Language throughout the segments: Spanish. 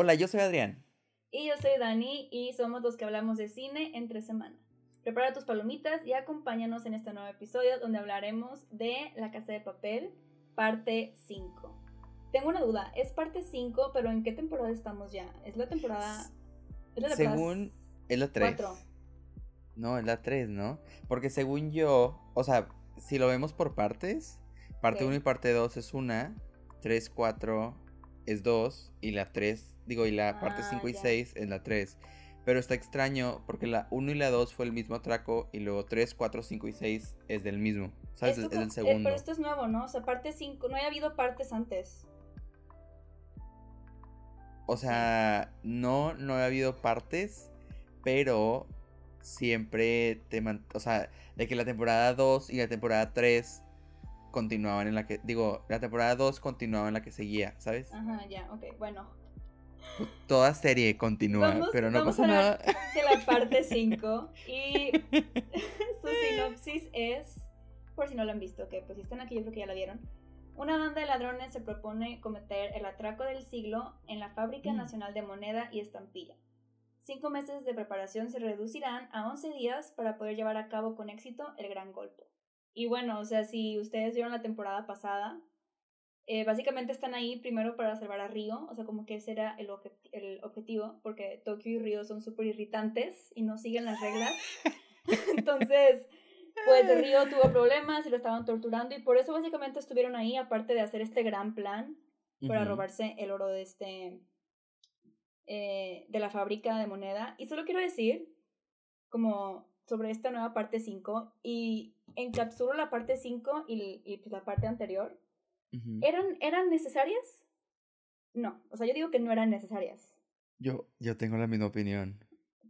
Hola, yo soy Adrián. Y yo soy Dani y somos los que hablamos de cine entre semana. Prepara tus palomitas y acompáñanos en este nuevo episodio donde hablaremos de La Casa de Papel, parte 5. Tengo una duda, es parte 5, pero ¿en qué temporada estamos ya? ¿Es la temporada... ¿es la temporada según... Es la 3. No, es la 3, ¿no? Porque según yo, o sea, si lo vemos por partes, parte 1 y parte 2 es una, 3, 4 es 2 y la 3 Digo, y la parte 5 ah, y 6 es la 3. Pero está extraño porque la 1 y la 2 fue el mismo atraco y luego 3, 4, 5 y 6 es del mismo. ¿Sabes? es del segundo. pero esto es nuevo, ¿no? O sea, parte 5, no había habido partes antes. O sea, no, no había habido partes, pero siempre te... O sea, de que la temporada 2 y la temporada 3 continuaban en la que... Digo, la temporada 2 continuaba en la que seguía, ¿sabes? Ajá, ya, ok, bueno. Toda serie continúa, pero no pasa nada. De la parte 5. Y su sinopsis es, por si no lo han visto, que pues si están aquí yo creo que ya la vieron. Una banda de ladrones se propone cometer el atraco del siglo en la Fábrica mm. Nacional de Moneda y Estampilla. Cinco meses de preparación se reducirán a 11 días para poder llevar a cabo con éxito el gran golpe. Y bueno, o sea, si ustedes vieron la temporada pasada, eh, básicamente están ahí primero para salvar a Río, o sea, como que ese era el, el objetivo, porque Tokio y Río son súper irritantes y no siguen las reglas. Entonces, pues Río tuvo problemas y lo estaban torturando y por eso básicamente estuvieron ahí, aparte de hacer este gran plan para robarse el oro de este, eh, de la fábrica de moneda. Y solo quiero decir, como sobre esta nueva parte 5, y encapsulo la parte 5 y, y pues la parte anterior ¿Eran, ¿Eran necesarias? No, o sea, yo digo que no eran necesarias. Yo, yo tengo la misma opinión.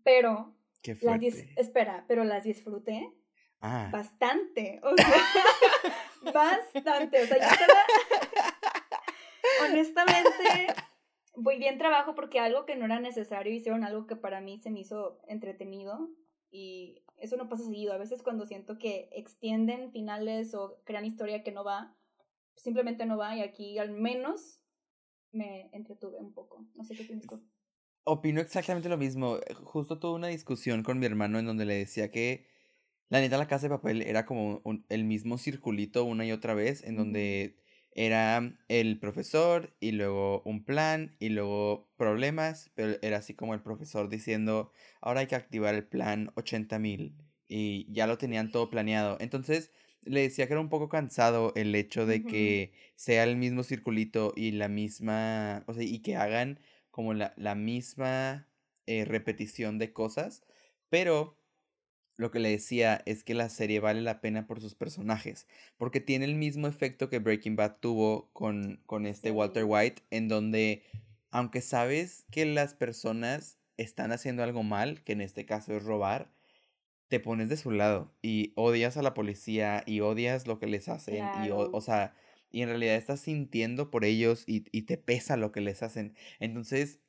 Pero, Qué las espera, pero las disfruté ah. bastante. O sea, bastante. O sea, yo estaba, honestamente, muy bien trabajo porque algo que no era necesario hicieron algo que para mí se me hizo entretenido y eso no pasa seguido. A veces cuando siento que extienden finales o crean historia que no va, simplemente no va y aquí al menos me entretuve un poco. No sé qué piensas. Opino exactamente lo mismo. Justo tuve una discusión con mi hermano en donde le decía que la neta la casa de papel era como el mismo circulito una y otra vez, en donde era el profesor y luego un plan y luego problemas, pero era así como el profesor diciendo, ahora hay que activar el plan 80.000 y ya lo tenían todo planeado. Entonces, le decía que era un poco cansado el hecho de que sea el mismo circulito y la misma, o sea, y que hagan como la, la misma eh, repetición de cosas, pero lo que le decía es que la serie vale la pena por sus personajes, porque tiene el mismo efecto que Breaking Bad tuvo con, con este Walter White, en donde, aunque sabes que las personas están haciendo algo mal, que en este caso es robar, te pones de su lado y odias a la policía y odias lo que les hacen y o, sea, y en realidad estás sintiendo por ellos y, y, te pesa lo que les hacen. Entonces,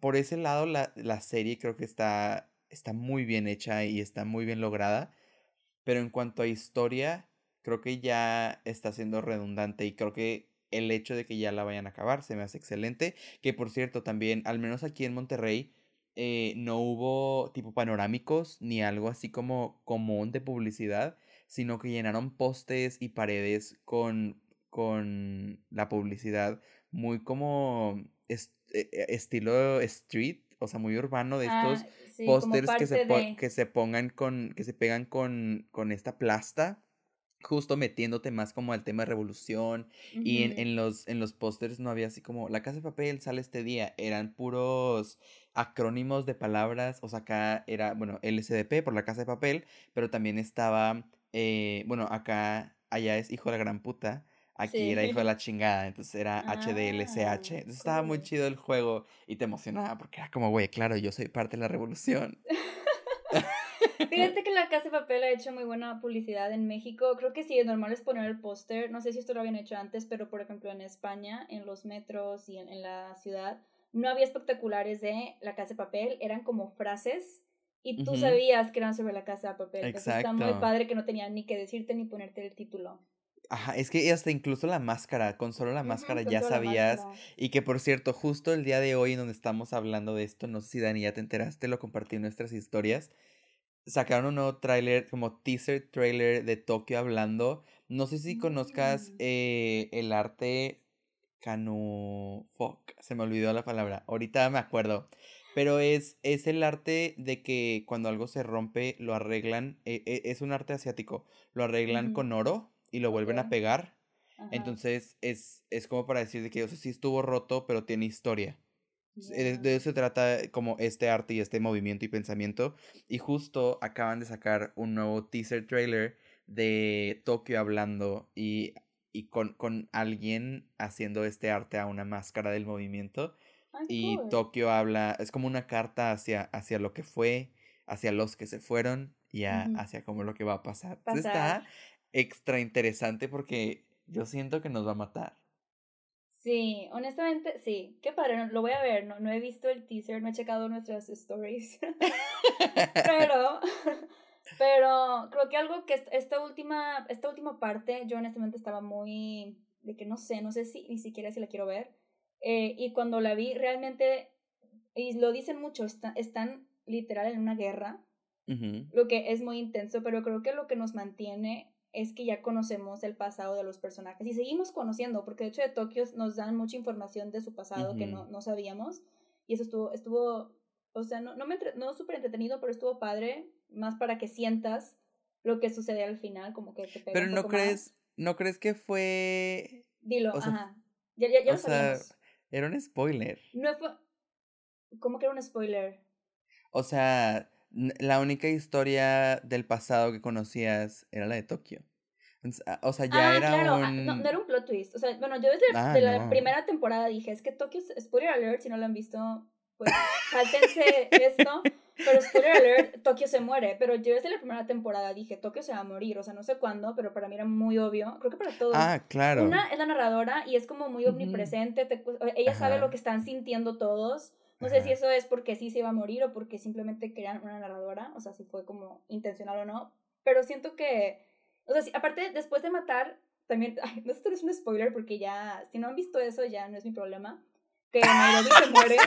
por ese lado la, la serie creo que está, está muy bien hecha y está muy bien lograda, pero en cuanto a historia, creo que ya está siendo redundante y creo que el hecho de que ya la vayan a acabar se me hace excelente, que por cierto también, al menos aquí en Monterrey, eh, no hubo tipo panorámicos ni algo así como común de publicidad, sino que llenaron postes y paredes con, con la publicidad muy como e, e, estilo street, o sea, muy urbano de estos ah, pósters que se, que se pongan con, que se pegan con, con esta plasta justo metiéndote más como al tema de revolución y en, en los en los pósters no había así como la casa de papel sale este día eran puros acrónimos de palabras o sea acá era bueno LSDP por la casa de papel pero también estaba eh, bueno acá allá es hijo de la gran puta aquí era hijo de la chingada entonces era HDLCH ah, entonces estaba muy chido el juego y te emocionaba porque era como güey claro yo soy parte de la revolución Fíjate que la Casa de Papel ha hecho muy buena publicidad en México. Creo que sí, es normal es poner el póster. No sé si esto lo habían hecho antes, pero por ejemplo en España, en los metros y en, la ciudad, no había espectaculares de la Casa de Papel. Eran como frases y tú sabías que eran sobre la Casa de Papel. Exacto. está muy padre que no tenían ni que decirte ni ponerte el título. Ajá, es que hasta incluso la máscara, con solo la máscara ya sabías. máscara. Y que por cierto, justo el día de hoy en donde estamos hablando de esto, no sé si Dani ya te enteraste, lo compartí en nuestras historias. Sacaron un nuevo tráiler, como teaser trailer de Tokio hablando. No sé si conozcas Mm. eh, el arte Kanu... Fuck, se me olvidó la palabra. Ahorita me acuerdo. Pero es, es el arte de que cuando algo se rompe, lo arreglan. e- e- es un arte asiático. Lo arreglan con oro y lo vuelven a pegar. Ajá. Entonces es, es como para decir de que, o sea, sí estuvo roto, pero tiene historia. Eh, De, eso se trata como este arte y este movimiento y pensamiento. Y justo acaban de sacar un nuevo teaser trailer de Tokio hablando y, y con, con alguien haciendo este arte a una máscara del movimiento. Y cool. Tokio habla, es como una carta hacia, hacia lo que fue, hacia los que se fueron y a- hacia como lo que va a pasar. Pasar. está extra interesante porque yo siento que nos va a matar. Sí, honestamente, sí. Qué padre, no- lo voy a ver. No, no he visto el teaser, no he checado nuestras stories. pero, pero creo que algo que est- esta última, esta última parte, yo honestamente estaba muy de que no sé, no sé si ni siquiera si la quiero ver. Eh, y cuando la vi, realmente, y lo dicen mucho, está- están literal en una guerra, lo que es muy intenso, pero creo que lo que nos mantiene es que ya conocemos el pasado de los personajes y seguimos conociendo, porque de hecho de Tokio nos dan mucha información de su pasado que no, no sabíamos y eso estuvo, estuvo o sea, no, no, me entre- no súper entretenido, pero estuvo padre, más para que sientas lo que sucede al final, como que te pega Pero un no poco más. crees, no crees que fue, Dilo, o sea, ajá. Ya, ya, ya o lo sea, era un spoiler. No fue... ¿Cómo que era un spoiler? O sea, la única historia del pasado que conocías era la de Tokio. Ah, O sea, ya Ah, era claro, ah, no, un... no era un plot twist. O sea, bueno, yo desde Ah, de la no. primera temporada dije, es que Tokio, spoiler alert, si no lo han visto, pues sáltense esto. Pero spoiler alert, Tokio se muere. Pero yo desde la primera temporada dije, Tokio se va a morir. O sea, no sé cuándo, pero para mí era muy obvio. Creo que para todos. Ah, claro. Una es la narradora y es como muy omnipresente. te cu- ella sabe Ajá. lo que están sintiendo todos. No sé si eso es porque sí se iba a morir o porque simplemente querían una narradora. O sea, si fue como intencional o no. Pero siento que. O sea, sí, aparte, después de matar, también. Ay, no esto no es un spoiler porque ya. Si no han visto eso, ya no es mi problema. Que Nairobi se muere.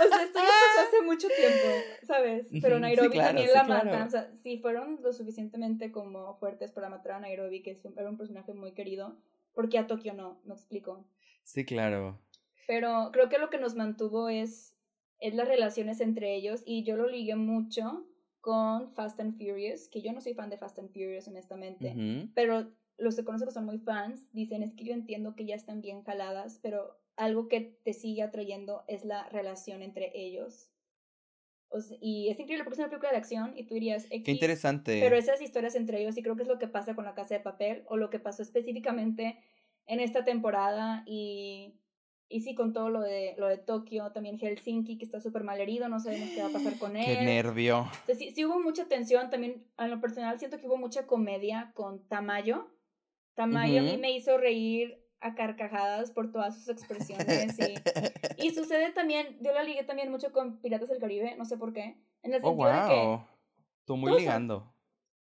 O sea, esto ya pasó hace mucho tiempo, ¿sabes? Pero sí, Nairobi claro, también sí, la claro. matan. O sea, si fueron lo suficientemente como fuertes para matar a Nairobi, que es un- era un personaje muy querido, ¿por qué a Tokio no? Me explico. Sí, claro. Pero creo que lo que nos mantuvo es, es las relaciones entre ellos y yo lo ligué mucho con Fast and Furious, que yo no soy fan de Fast and Furious, honestamente. Pero los que conozco que son muy fans dicen es que yo entiendo que ya están bien jaladas, pero algo que te sigue atrayendo es la relación entre ellos. O y es increíble porque es una película de acción y tú dirías, Qué X, interesante. pero esas historias entre ellos y creo que es lo que pasa con la casa de papel o lo que pasó específicamente en esta temporada y, y sí con todo lo de, lo de Tokio, también Helsinki que está súper mal herido, no sabemos qué va a pasar con él. Qué nervio. Entonces, sí, sí hubo mucha tensión, también en lo personal siento que hubo mucha comedia con Tamayo. Tamayo a mí me hizo reír a carcajadas por todas sus expresiones y, y sucede también, yo la ligué también mucho con Piratas del Caribe, no sé por qué, en el Oh, de que wow. Tú muy son- ligando.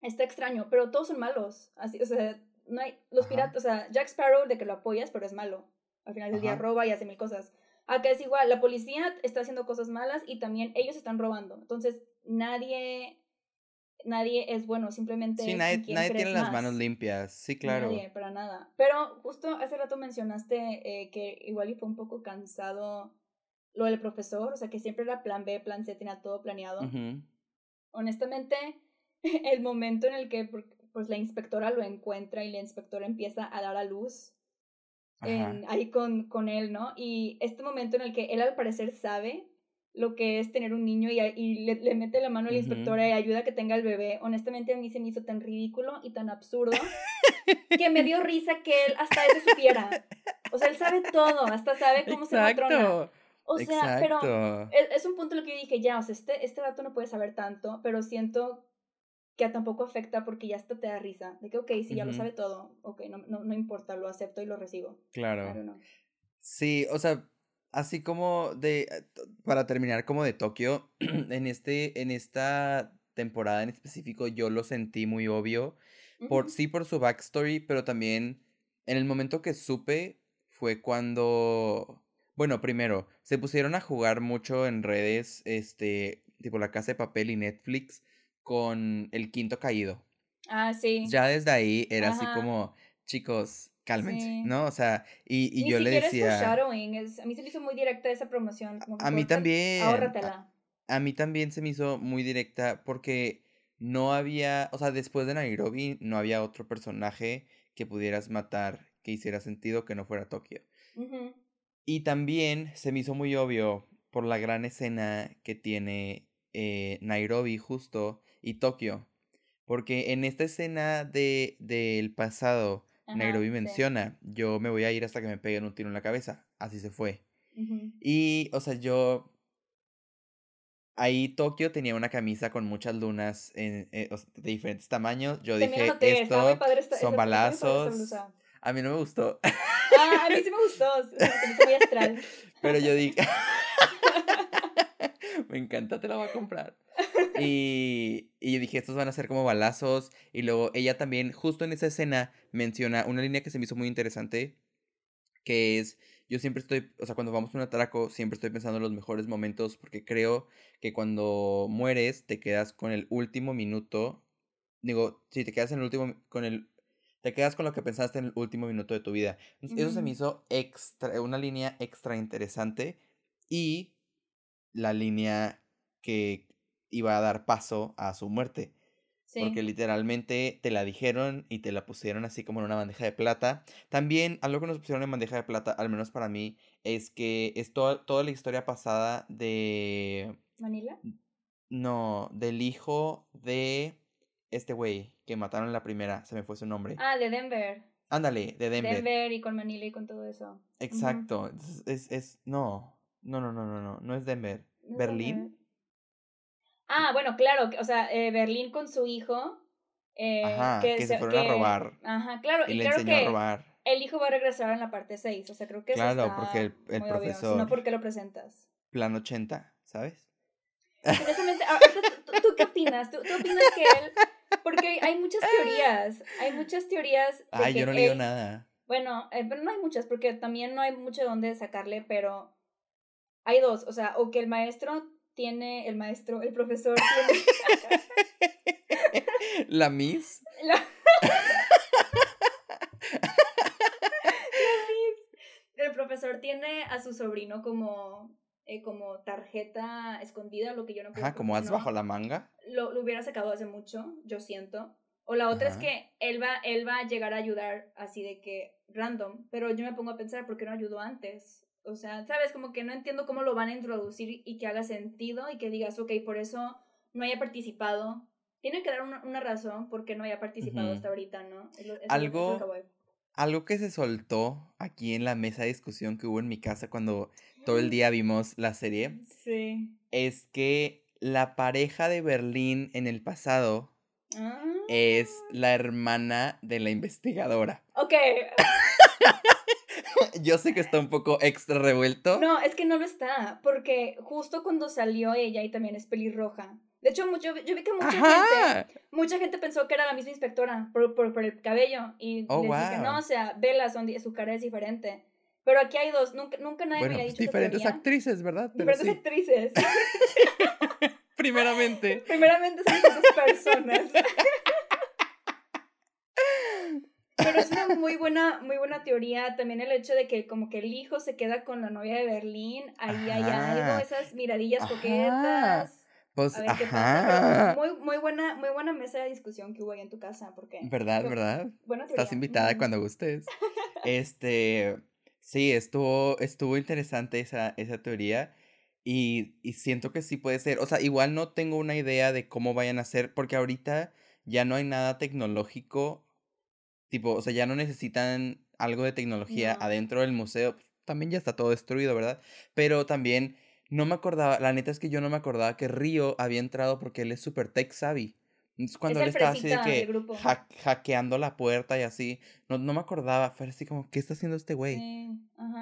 está extraño, pero todos son malos, así, o sea, no hay, los Ajá. piratas, o sea, Jack Sparrow de que lo apoyas, pero es malo, al final del día Ajá. roba y hace mil cosas. Acá es igual, la policía está haciendo cosas malas y también ellos están robando, entonces nadie, nadie es bueno, simplemente Sí, nadie, nadie tiene las manos limpias. Sí, claro. Nadie, para nada. Pero justo hace rato mencionaste eh, que igual y fue un poco cansado lo del profesor, o sea, que siempre era plan B, plan C, tenía todo planeado. Honestamente, el momento en el que pues la inspectora lo encuentra y la inspectora empieza a dar a luz en- ahí con, con él, ¿no? Y este momento en el que él al parecer sabe lo que es tener un niño y, y le, le mete la mano a la inspectora y ayuda a que tenga el bebé, honestamente a mí se me hizo tan ridículo y tan absurdo que me dio risa que él hasta eso supiera. O sea, él sabe todo, hasta sabe cómo se matrona. Exacto. O sea, pero Exacto. es, es un punto en el que yo dije, ya, o sea, este, este dato no puede saber tanto, pero siento que tampoco afecta porque ya hasta te da risa. De que, ok, sí, ya lo sabe todo, ok, no, no, no importa, lo acepto y lo recibo. Claro. Sí, o sea, así como de, eh, para terminar como de Tokio, en este, en esta temporada en específico yo lo sentí muy obvio, por, sí por su backstory, pero también en el momento que supe fue cuando, bueno, primero, se pusieron a jugar mucho en redes, este, tipo La Casa de Papel y Netflix, con El Quinto Caído. Ah, sí. Ya desde ahí era así como, chicos, cálmense, ¿no? O sea, y, y yo le decía... Es, a mí se me hizo muy directa esa promoción. a mí también. Ahórratela. A, mí también se me hizo muy directa porque no había, o sea, después de Nairobi no había otro personaje que pudieras matar que hiciera sentido que no fuera Tokio. Y también se me hizo muy obvio por la gran escena que tiene eh, Nairobi justo y Tokio. Porque en esta escena de del pasado, Nairobi menciona, yo me voy a ir hasta que me peguen un tiro en la cabeza. Así se fue. Y, o sea, yo... Ahí Tokio tenía una camisa con muchas lunas en, eh, de diferentes tamaños. Yo dije, esto son balazos. A mí no me gustó. Ah, a mí sí me gustó. muy astral. Pero yo dije... me encanta, te la voy a comprar. Y, y dije, estos van a ser como balazos. Y luego ella también, justo en esa escena, menciona una línea que se me hizo muy interesante, que es, yo siempre estoy, o sea, cuando vamos a un atraco, siempre estoy pensando en los mejores momentos, porque creo que cuando mueres, te quedas con el último minuto. Digo, si te quedas en el último, con el te quedas con lo que pensaste en el último minuto de tu vida. Eso se me hizo extra, una línea extra interesante y la línea que iba a dar paso a su muerte. Porque literalmente te la dijeron y te la pusieron así como en una bandeja de plata. También algo que nos pusieron en bandeja de plata, al menos para mí, es que es toda la historia pasada de... ¿Manila? No, del hijo de este güey que mataron en la primera, se me fue su nombre. Ah, de Denver. Ándale, de Denver. Denver y con Manila y con todo eso. Exacto. es, es, no, no, no, no, no, no, no es Denver. ¿Berlín? Ah, bueno, claro, o sea, eh, Berlín con su hijo. Eh, ajá, que, se, fueron a robar. Ajá, claro, y, claro que a robar. el hijo va a regresar en la parte 6, o sea, creo que Claro, está porque el, el profesor... no porque lo presentas. Plan 80, ¿sabes? Honestamente, ah, ¿tú, qué opinas? ¿Tú, opinas que él...? Porque hay muchas teorías, hay muchas teorías... De Ay, yo no leí nada. Bueno, eh, pero no hay muchas, porque también no hay mucho de dónde sacarle, pero hay dos, o sea, o que el maestro tiene, el maestro, el profesor tiene... ¿La Miss? La... Miss. El profesor tiene a su sobrino como, eh, como tarjeta escondida, lo que yo no creo. Ajá, como has bajo la manga. Lo, lo, hubiera sacado hace mucho, yo siento. O la otra es que él va, él va a llegar a ayudar así de que random, pero yo me pongo a pensar, ¿por qué no ayudó antes? O sea, ¿sabes? Como que no entiendo cómo lo van a introducir y que haga sentido y que digas, ok, por eso no haya participado. Tiene que dar una, una razón por qué no haya participado hasta ahorita, ¿no? algo, algo que se soltó aquí en la mesa de discusión que hubo en mi casa cuando todo el día vimos la serie. Sí. Es que la pareja de Berlín en el pasado es ah. la hermana de la investigadora. Ok. Yo sé que está un poco extra revuelto. No, es que no lo está, porque justo cuando salió ella y también es pelirroja. De hecho, yo, yo vi que mucha gente, mucha gente pensó que era la misma inspectora por, por, el cabello y oh, que no, o sea, Bella, son, su cara es diferente. Pero aquí hay dos, nunca, nunca nadie me había pues, dicho Diferentes actrices, ¿verdad? diferentes actrices. Primeramente. Primeramente son diferentes personas. Pero es una muy buena, muy buena teoría. También el hecho de que como que el hijo se queda con la novia de Berlín. Ahí hay algo, esas miradillas coquetas. Pues, a ver qué pasa. muy, muy, buena, muy buena mesa de discusión que hubo ahí en tu casa. Porque, ¿Verdad, verdad? Estás invitada cuando gustes. este, sí, estuvo, estuvo interesante esa, esa teoría. Y, y siento que sí puede ser. O sea, igual no tengo una idea de cómo vayan a ser, porque ahorita ya no hay nada tecnológico Tipo, o sea, ya no necesitan algo de tecnología adentro del museo. También ya está todo destruido, ¿verdad? Pero también no me acordaba, la neta es que yo no me acordaba que Río había entrado porque él es súper tech savvy. Entonces cuando él estaba así de que hackeando la puerta y así, no, no me acordaba, fue así como, ¿qué está haciendo este güey?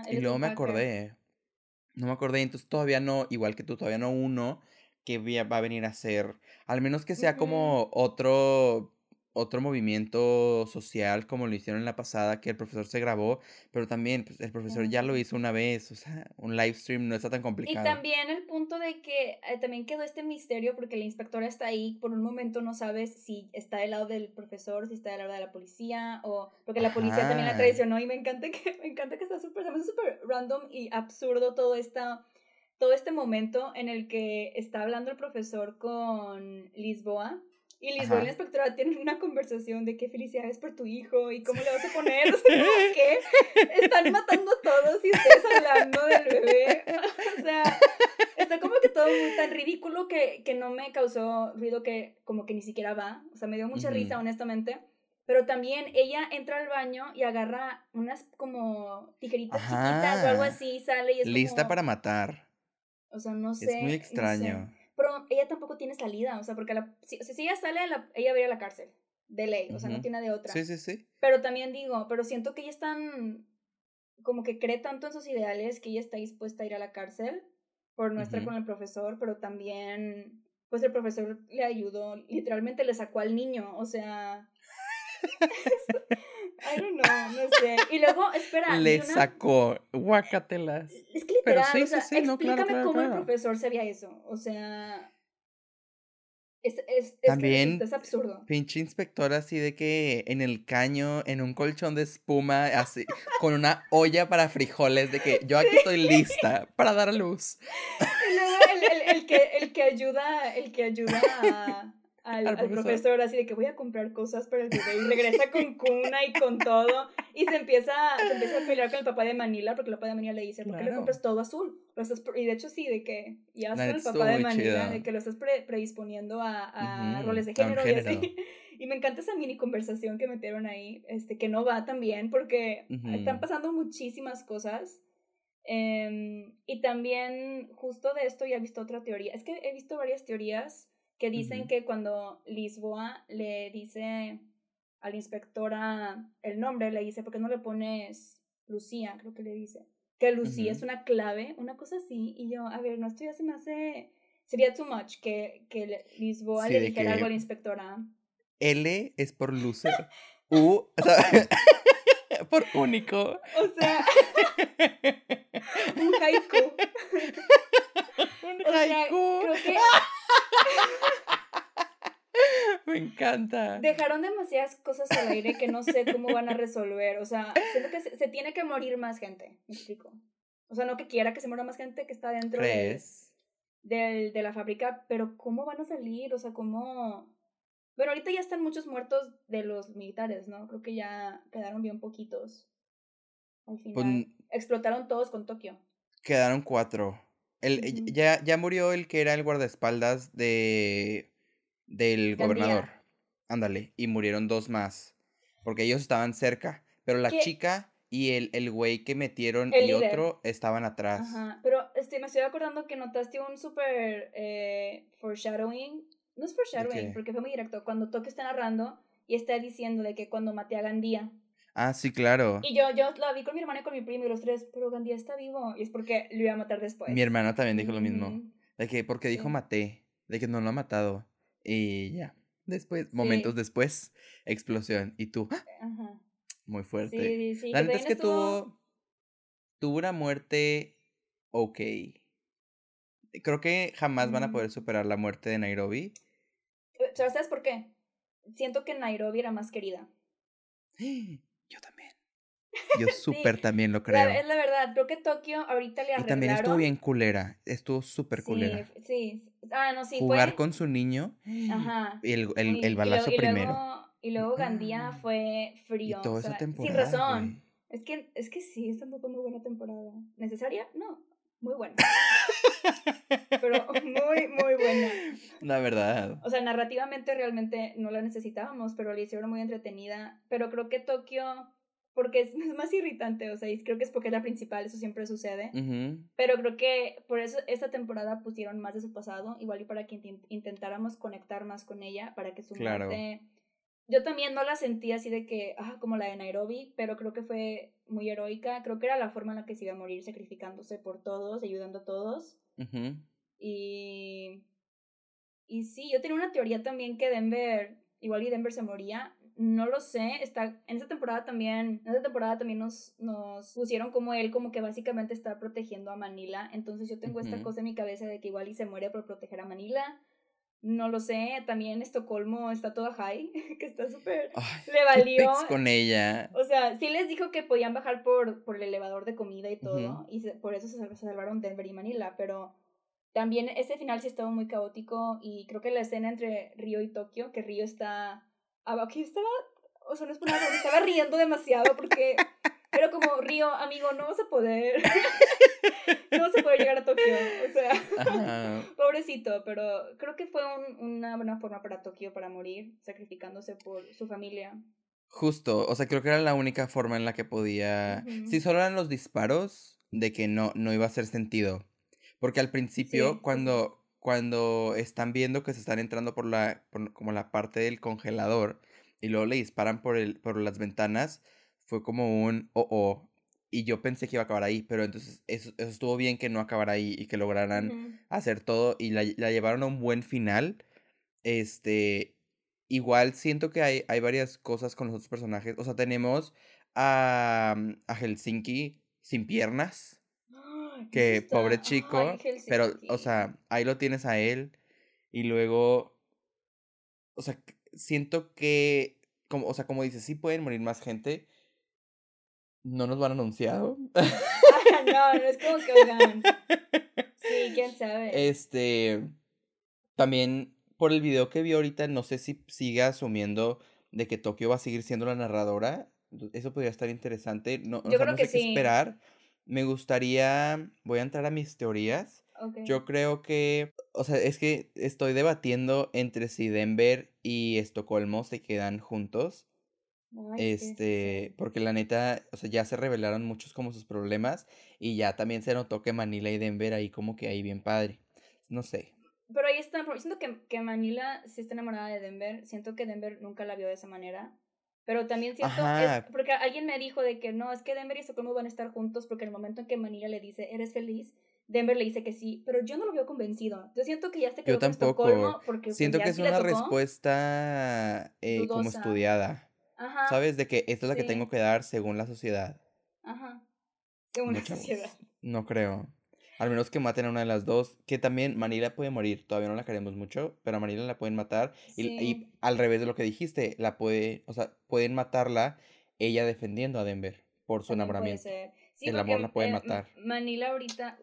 y luego me acordé, no me acordé, entonces todavía no, igual que tú, todavía no uno que va a venir a ser, al menos que sea como otro otro movimiento social como lo hicieron en la pasada, que el profesor se grabó, pero también pues, el profesor ya lo hizo una vez, o sea, un live stream no está tan complicado. Y también el punto de que eh, también quedó este misterio porque la inspectora está ahí, por un momento no sabes si está del lado del profesor, si está del lado de la policía, o porque la policía también la traicionó y me encanta que, me encanta que está súper, súper random y absurdo todo esta todo este momento en el que está hablando el profesor con Lisboa y Lisboa y la inspectora tienen una conversación de qué felicidades por tu hijo y cómo le vas a poner, o sea, ¿qué? Están matando a todos y ustedes hablando del bebé. O sea, está como que todo muy tan ridículo que, que no me causó ruido que como que ni siquiera va. O sea, me dio mucha risa, honestamente. Pero también ella entra al baño y agarra unas como tijeritas chiquitas o algo así, sale y es Lista para matar. O sea, no sé. Es muy extraño. Pero ella tampoco tiene salida, o sea, porque la, si, si ella sale, ella va a ir a la cárcel, de ley, o sea, no tiene de otra. Sí, sí, sí. Pero también digo, pero siento que ella es tan, como que cree tanto en sus ideales que ella está dispuesta a ir a la cárcel por no estar con el profesor, pero también, pues el profesor le ayudó, literalmente le sacó al niño, o sea... I don't know, no sé. Y luego, espera. Le sacó guacatelas. Es que literal, o sea, explícame cómo el profesor sabía eso. O sea. Es, es, es También, es absurdo. Pinche inspector así de que en el caño, en un colchón de espuma, así, con una olla para frijoles, de que yo aquí estoy lista para dar a luz. Y luego el, el, el, que, el que ayuda, el que ayuda a, al, profesor. así de que voy a comprar cosas para el bebé y regresa con cuna y con todo y se empieza, se empieza a pelear con el papá de Manila porque el papá de Manila le dice, ¿por qué le compras todo azul? y de hecho sí, de que ya con el papá de Manila, de que lo estás predisponiendo a, a roles de género, y así. Y me encanta esa mini conversación que metieron ahí, este, que no va tan bien porque están pasando muchísimas cosas. Em, y también, justo de esto ya he visto otra teoría. Es que he visto varias teorías que dicen que cuando Lisboa le dice a la inspectora el nombre, le dice, ¿por qué no le pones Lucía? Creo que le dice. Que Lucía es una clave, una cosa así. Y yo, a ver, no, esto ya se me hace... Sería too much que, que Lisboa le dijera algo a la inspectora. L es por loser. U, o sea, por único. O sea, un haiku. un haiku. creo que me encanta. Dejaron demasiadas cosas al aire que no sé cómo van a resolver. O sea, siento que se, tiene que morir más gente. Me explico. O sea, no que quiera que se muera más gente que está dentro de, de, la fábrica, pero ¿cómo van a salir? O sea, ¿cómo...? Bueno, ahorita ya están muchos muertos de los militares, ¿no? Creo que ya quedaron bien poquitos. Al final. Pues Explotaron todos con Tokio. Quedaron cuatro. El, ya, ya murió el que era el guardaespaldas de del gobernador. Ándale, y murieron dos más, porque ellos estaban cerca, pero la chica y el, el güey que metieron y otro estaban atrás. Ajá, pero este, me estoy acordando que notaste un súper eh, foreshadowing, no es foreshadowing, porque fue muy directo, cuando Toque está narrando y está diciendo de que cuando maté a Gandía. Ah, sí, claro. Y yo, yo la vi con mi hermana y con mi primo y los tres, pero Gandía está vivo. Y es porque lo iba a matar después. Mi hermana también dijo lo mismo. De que, porque dijo maté, de que no lo ha matado. Y ya. Después, momentos después, explosión. Y tú, ¡ah! Ajá. muy fuerte. Sí, sí, La es que tuvo, tuvo una muerte ok. Creo que jamás van a poder superar la muerte de Nairobi. Eh, ¿Sabes por qué? Siento que Nairobi era más querida. Yo súper también lo creo. es la verdad, creo que Tokio ahorita le arreglaron. Y también estuvo bien culera, estuvo súper culera. Sí, sí. Ah, no, sí. Jugar con su niño. Ajá. Y el, el, el balazo primero. Y luego Gandía fue frío. Y toda esa temporada. Sin razón. Es que, es que sí, es tampoco muy buena temporada. ¿Necesaria? No, muy buena. Pero muy, muy buena. La verdad. O sea, narrativamente realmente no la necesitábamos, pero la hicieron muy entretenida. Pero creo que Tokio porque es, más irritante, o sea, y creo que es porque es la principal, eso siempre sucede. Pero creo que por eso esta temporada pusieron más de su pasado, igual y para que intentáramos conectar más con ella, para que su claro. Yo también no la sentí así de que, ah, como la de Nairobi, pero creo que fue muy heroica. Creo que era la forma en la que se iba a morir, sacrificándose por todos, ayudando a todos. Y. Y sí, yo tenía una teoría también que Denver, igual y Denver se moría, no lo sé, está en esta temporada también, en esta temporada también nos, nos pusieron como él como que básicamente está protegiendo a Manila, entonces yo tengo esta cosa en mi cabeza de que igual y se muere por proteger a Manila. No lo sé, también Estocolmo está toda high, que está súper... Le valió. con ella. O sea, sí les dijo que podían bajar por, por el elevador de comida y todo, y por eso se salvaron Denver y Manila, pero también ese final sí estaba muy caótico y creo que la escena entre Río y Tokio, que Río está aquí estaba, o sea, no es por nada, estaba riendo demasiado porque era como, Río, amigo, no vas a poder, no vas a poder llegar a Tokio, o sea, pobrecito, pero creo que fue una buena forma para Tokio para morir, sacrificándose por su familia. Justo, o sea, creo que era la única forma en la que podía, si solo eran los disparos, de que no, no iba a hacer sentido, porque al principio, cuando cuando están viendo que se están entrando por la, como la parte del congelador y luego le disparan por, el, por las ventanas, fue como un oh oh. Y yo pensé que iba a acabar ahí, pero entonces eso, eso estuvo bien que no acabara ahí y que lograran hacer todo y la, la, llevaron a un buen final. Este, igual siento que hay, hay varias cosas con los otros personajes. O sea, tenemos a, mm, a Helsinki sin piernas que pobre chico, pero, o sea, ahí lo tienes a él y luego, o sea, siento que, como, o sea, como dices, sí pueden morir más gente, no nos van anunciado. no, no es como que oigan. Sí, quién sabe. Este, también por el video que vi ahorita, no sé si siga asumiendo de que Tokio va a seguir siendo la narradora. Eso podría estar interesante. No, Yo creo que sé qué esperar. Me gustaría, voy a entrar a mis teorías. Yo creo que, o sea, es que estoy debatiendo entre si Denver y Estocolmo se quedan juntos. este, porque la neta, o sea, ya se revelaron muchos como sus problemas y ya también se notó que Manila y Denver ahí como que ahí bien padre. No sé. Pero ahí está, siento que, que Manila sí está enamorada de Denver, siento que Denver nunca la vio de esa manera. Pero también siento, es, porque alguien me dijo de que no, es que Denver y Estocolmo van a estar juntos porque en el momento en que Manila le dice, ¿eres feliz? Denver le dice que sí, pero yo no lo veo convencido. Yo siento que ya se quedó Yo tampoco. Estocolmo porque pues, siento que es una respuesta eh, como estudiada. Ajá. ¿Sabes? De que esto es la que tengo que dar según la sociedad. Ajá. Según la sociedad. No creo. Al menos que maten a una de las dos. Que también Manila puede morir. Todavía no la queremos mucho. Pero a Manila la pueden matar. Y, al revés de lo que dijiste. La puede. O sea, pueden matarla. Ella defendiendo a Denver. Por su enamoramiento. el amor la puede matar. Manila ahorita.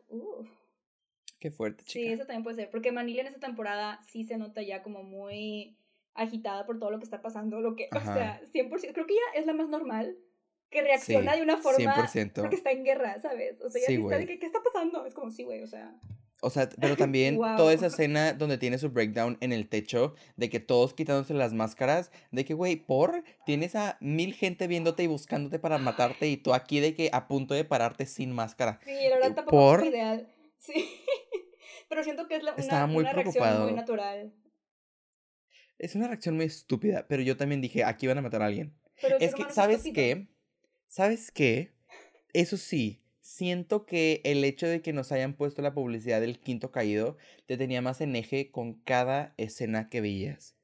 Qué fuerte, chica. Sí, eso también puede ser. Porque Manila en esta temporada sí se nota ya como muy agitada por todo lo que está pasando. Lo que, o sea, 100%. Creo que ya es la más normal que reacciona de una forma 100%. porque está en guerra, ¿sabes? O sea, ya está de que, ¿qué está pasando? Es como, sí, güey, o sea... O sea, pero también toda esa escena donde tiene su breakdown en el techo, de que todos quitándose las máscaras, de que, güey, por, tienes a mil gente viéndote y buscándote para matarte y tú aquí de que a punto de pararte sin máscara. Sí, la verdad tampoco ¿Por? es ideal. Sí. pero siento que es la, una, Estaba muy reacción muy natural. Es una reacción muy estúpida, pero yo también dije, aquí van a matar a alguien. Pero es que, ¿sabes qué? ¿Sabes qué? Eso sí, siento que el hecho de que nos hayan puesto la publicidad del quinto caído te tenía más en eje con cada escena que veías.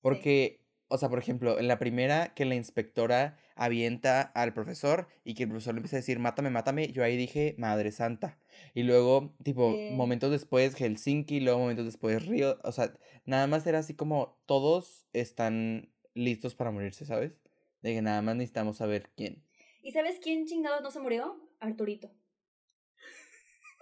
Porque, o sea, por ejemplo, en la primera que la inspectora avienta al profesor y que el profesor le empieza a decir, mátame, mátame, yo ahí dije, Madre Santa. Y luego, tipo, momentos después Helsinki, luego momentos después Río, o sea, nada más era así como todos están listos para morirse, ¿sabes? De que nada más necesitamos saber quién. ¿Y sabes quién chingados no se murió? Arturito.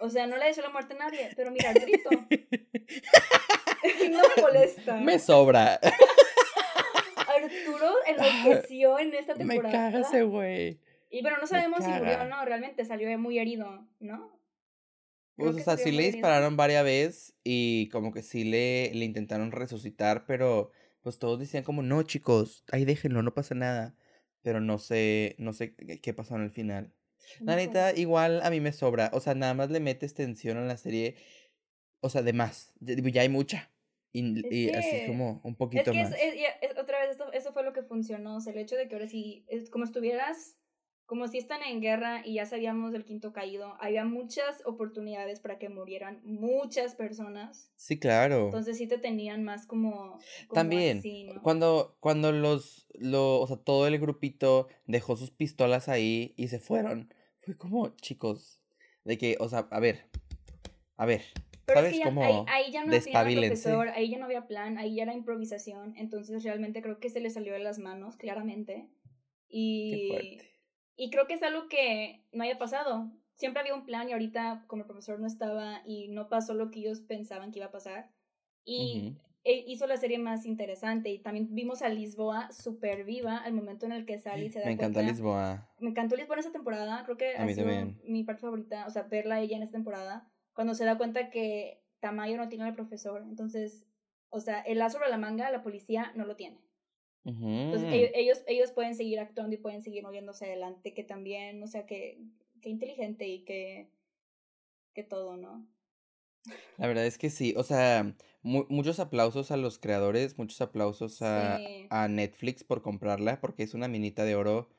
O sea, no le deseo la muerte a nadie, pero mira, Arturito. no me molesta. Me sobra. Arturo enloqueció en esta temporada. Me caga ese güey. Y pero no sabemos si murió o no, realmente salió muy herido, ¿no? Pues, o sea, sí le dispararon varias veces y como que sí le, le intentaron resucitar, pero pues todos decían como, no chicos, ahí déjenlo, no pasa nada. Pero no sé, no sé qué pasó en el final. La neta, igual a mí me sobra. O sea, nada más le metes tensión a la serie. O sea, de más. Ya hay mucha. Y, así como un poquito más. otra vez, esto, eso fue lo que funcionó. O sea, el hecho de que ahora sí, es como estuvieras como si están en guerra y ya sabíamos del quinto caído, había muchas oportunidades para que murieran muchas personas. Sí, claro. Entonces sí te tenían más como... También, cuando, cuando los, lo, o sea, todo el grupito dejó sus pistolas ahí y se fueron, fue como, chicos, de que, o sea, a ver, a ver. Pero ¿sabes? Es que ahí, ahí, ya no había profesor, ahí ya no había plan, ahí ya era improvisación, entonces realmente creo que se le salió de las manos, claramente. Y... Qué. Y creo que es algo que no haya pasado. Siempre había un plan y ahorita como el profesor no estaba y no pasó lo que ellos pensaban que iba a pasar. Y e hizo la serie más interesante y también vimos a Lisboa súper viva al momento en el que Sally se da Me encantó Lisboa. Me encantó Lisboa en esa temporada. Creo que ha sido mi parte favorita. O sea, verla a ella en esta temporada. Cuando se da cuenta que Tamayo no tiene al profesor. Entonces, o sea, el lazo sobre la manga, la policía no lo tiene. Entonces ellos, ellos pueden seguir actuando y pueden seguir moviéndose adelante, que también, o sea, que, que inteligente y que, que todo, ¿no? La verdad es que sí, o sea, muchos aplausos a los creadores, muchos aplausos a, a Netflix por comprarla, porque es una minita de oro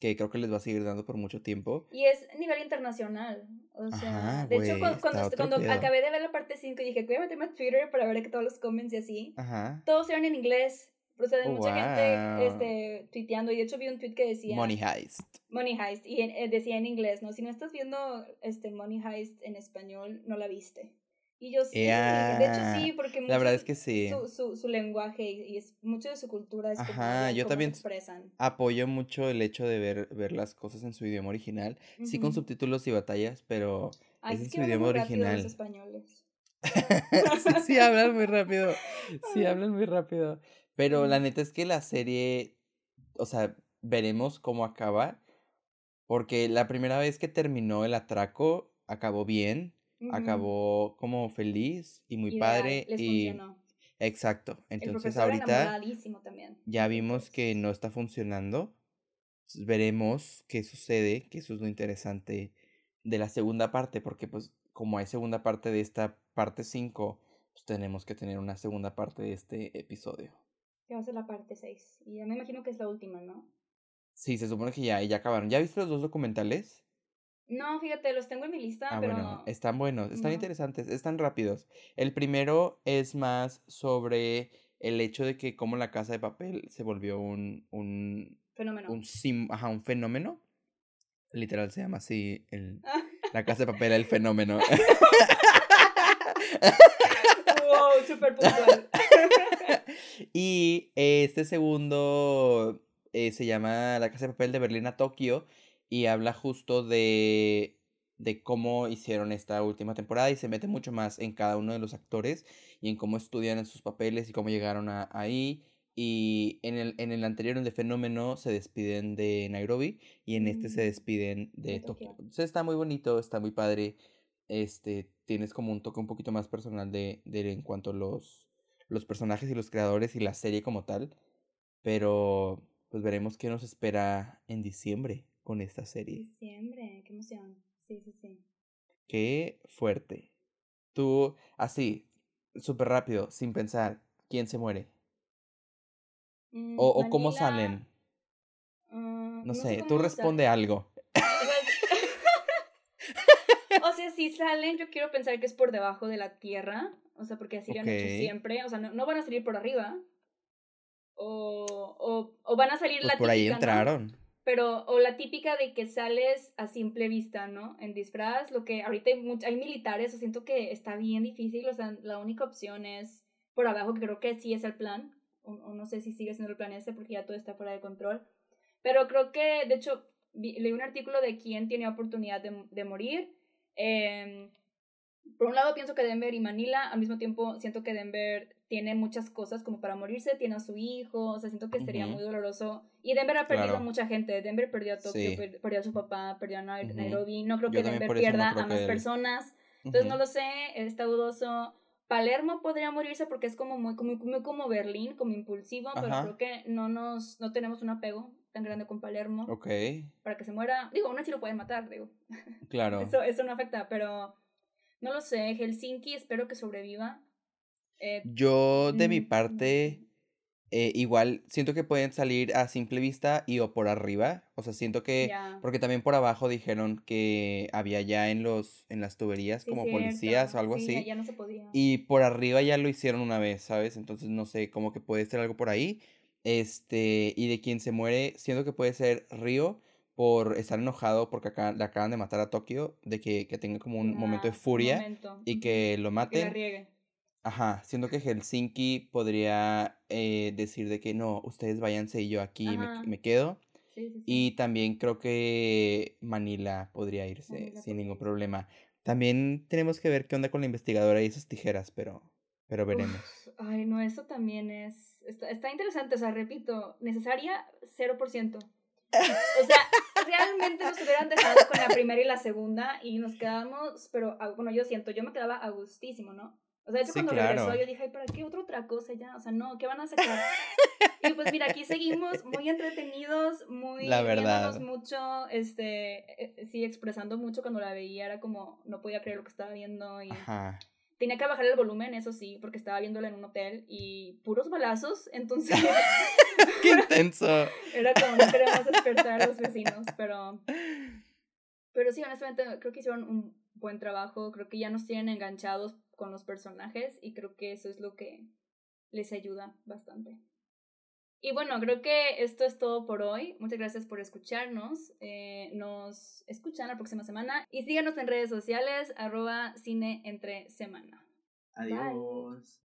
que creo que les va a seguir dando por mucho tiempo. Y es a nivel internacional. O sea, de hecho, cuando, cuando, acabé de ver la parte 5 dije, voy a meterme a Twitter para ver que todos los comments y así. Ajá. Todos eran en inglés. O sea, hay mucha gente este, tuiteando. Y de hecho vi un tweet que decía... Money Heist. Money Heist. Y eh, decía en inglés, ¿no? Si no estás viendo este Money Heist en español, no la viste. Y yo sí, de hecho sí, porque la verdad es que sí. Su, su, su lenguaje y, es mucho de su cultura es Ajá, yo también apoyo mucho el hecho de ver, ver las cosas en su idioma original, sí con subtítulos y batallas, pero es en su idioma original. Los españoles. sí, sí, hablan muy rápido, sí, hablan muy rápido. Pero la neta es que la serie, o sea, veremos cómo acaba. Porque la primera vez que terminó el atraco, acabó bien, acabó como feliz y muy padre. y Exacto. Entonces ahorita ya vimos que no está funcionando. Veremos qué sucede, que eso es lo interesante de la segunda parte, porque pues como hay segunda parte de esta parte 5, pues tenemos que tener una segunda parte de este episodio que va a ser la parte 6. Y ya me imagino que es la última, ¿no? Sí, se supone que ya, ya acabaron. ¿Ya viste los dos documentales? No, fíjate, los tengo en mi lista, ah, pero... Bueno, están buenos, están interesantes, están rápidos. El primero es más sobre el hecho de que como la casa de papel se volvió un... un fenómeno. Un sim, ajá, un fenómeno. Literal se llama así el, la casa de papel, el fenómeno. wow, súper puntual. Y este segundo eh, se llama La Casa de Papel de Berlín a Tokio y habla justo de, de cómo hicieron esta última temporada y se mete mucho más en cada uno de los actores y en cómo estudian en sus papeles y cómo llegaron a, ahí. Y en el, en el anterior, en de Fenómeno, se despiden de Nairobi y en este se mm, despiden de, Tokio. Entonces está muy bonito, está muy padre. Este, tienes como un toque un poquito más personal de, de en cuanto a los, los personajes y los creadores y la serie como tal. Pero pues veremos qué nos espera en diciembre con esta serie. Diciembre, qué emoción. Sí, sí, sí. Qué fuerte. Tú, así, súper rápido, sin pensar, ¿quién se muere? Mm, o, o cómo salen. Mm, no, sé, tú responde algo. o sea, si salen, yo quiero pensar que es por debajo de la tierra. O sea, porque así lo han hecho siempre. O sea, no, no, van a salir por arriba. O, o, o van a salir pues la por ahí entraron. Pero, o la típica de que sales a simple vista, ¿no? En disfraz, lo que ahorita hay, hay militares, o siento que está bien difícil, o sea, la única opción es por abajo, que creo que sí es el plan, o, no sé si sigue siendo el plan ese porque ya todo está fuera de control. Pero creo que, de hecho, leí un artículo de quién tiene oportunidad de, de morir. Eh, por un lado pienso que Denver y Manila, al mismo tiempo siento que Denver tiene muchas cosas como para morirse, tiene a su hijo, o sea, siento que sería muy doloroso. Y Denver ha perdido a mucha gente, Denver perdió a Tokio, perdió a su papá, perdió a Nairobi, no creo que Denver pierda a más personas, entonces no lo sé, está dudoso. Palermo podría morirse porque es como muy, muy, como Berlín, como impulsivo, pero creo que no nos, no tenemos un apego tan grande con Palermo. Ok. Para que se muera, digo, aún así lo pueden matar, digo. Claro. eso, eso no afecta, pero no lo sé, Helsinki espero que sobreviva. Eh, Yo de mi parte, eh, igual siento que pueden salir a simple vista y o por arriba. O sea, siento que. Porque también por abajo dijeron que había ya en los, en las tuberías Sí, como cierto. policías o algo Sí, así. Ya, no se podía. Y por arriba ya lo hicieron una vez, ¿sabes? Entonces no sé, como que puede ser algo por ahí. Este, y de quien se muere, siento que puede ser Río por estar enojado porque acá le acaban de matar a Tokio, de que, que tenga como un momento de un furia momento. y que lo Que maten. riegue. Ajá, siento que Helsinki podría eh, decir de que no, ustedes váyanse y yo aquí me, me quedo. Sí, sí, sí. Y también creo que Manila podría irse Manila sin ningún problema. También tenemos que ver qué onda con la investigadora y esas tijeras, pero, pero veremos. Uf, ay, no, eso también es. Está, está interesante, o sea, repito, necesaria 0%. O sea, realmente nos hubieran dejado con la primera y la segunda y nos quedamos, pero ah, bueno, yo siento, yo me quedaba a gustísimo, ¿no? O sea, de hecho, Sí, cuando claro. regresó, yo dije, ay, ¿para qué otra otra cosa ya? O sea, no, ¿qué van a sacar? Y pues mira, aquí seguimos muy entretenidos, muy La verdad. mucho, este, eh, sí, expresando mucho cuando la veía, era como, no podía creer lo que estaba viendo y Ajá. Tenía que bajar el volumen, eso sí, porque estaba viéndola en un hotel y puros balazos, entonces ¡Qué intenso! era como no queremos despertar a los vecinos, pero pero sí, honestamente creo que hicieron un buen trabajo, creo que ya nos tienen enganchados con los personajes y creo que eso es lo que les ayuda bastante. Y bueno, creo que esto es todo por hoy. Muchas gracias por escucharnos. Eh, nos escuchan la próxima semana y síganos en redes sociales, arroba cine semana. Adiós.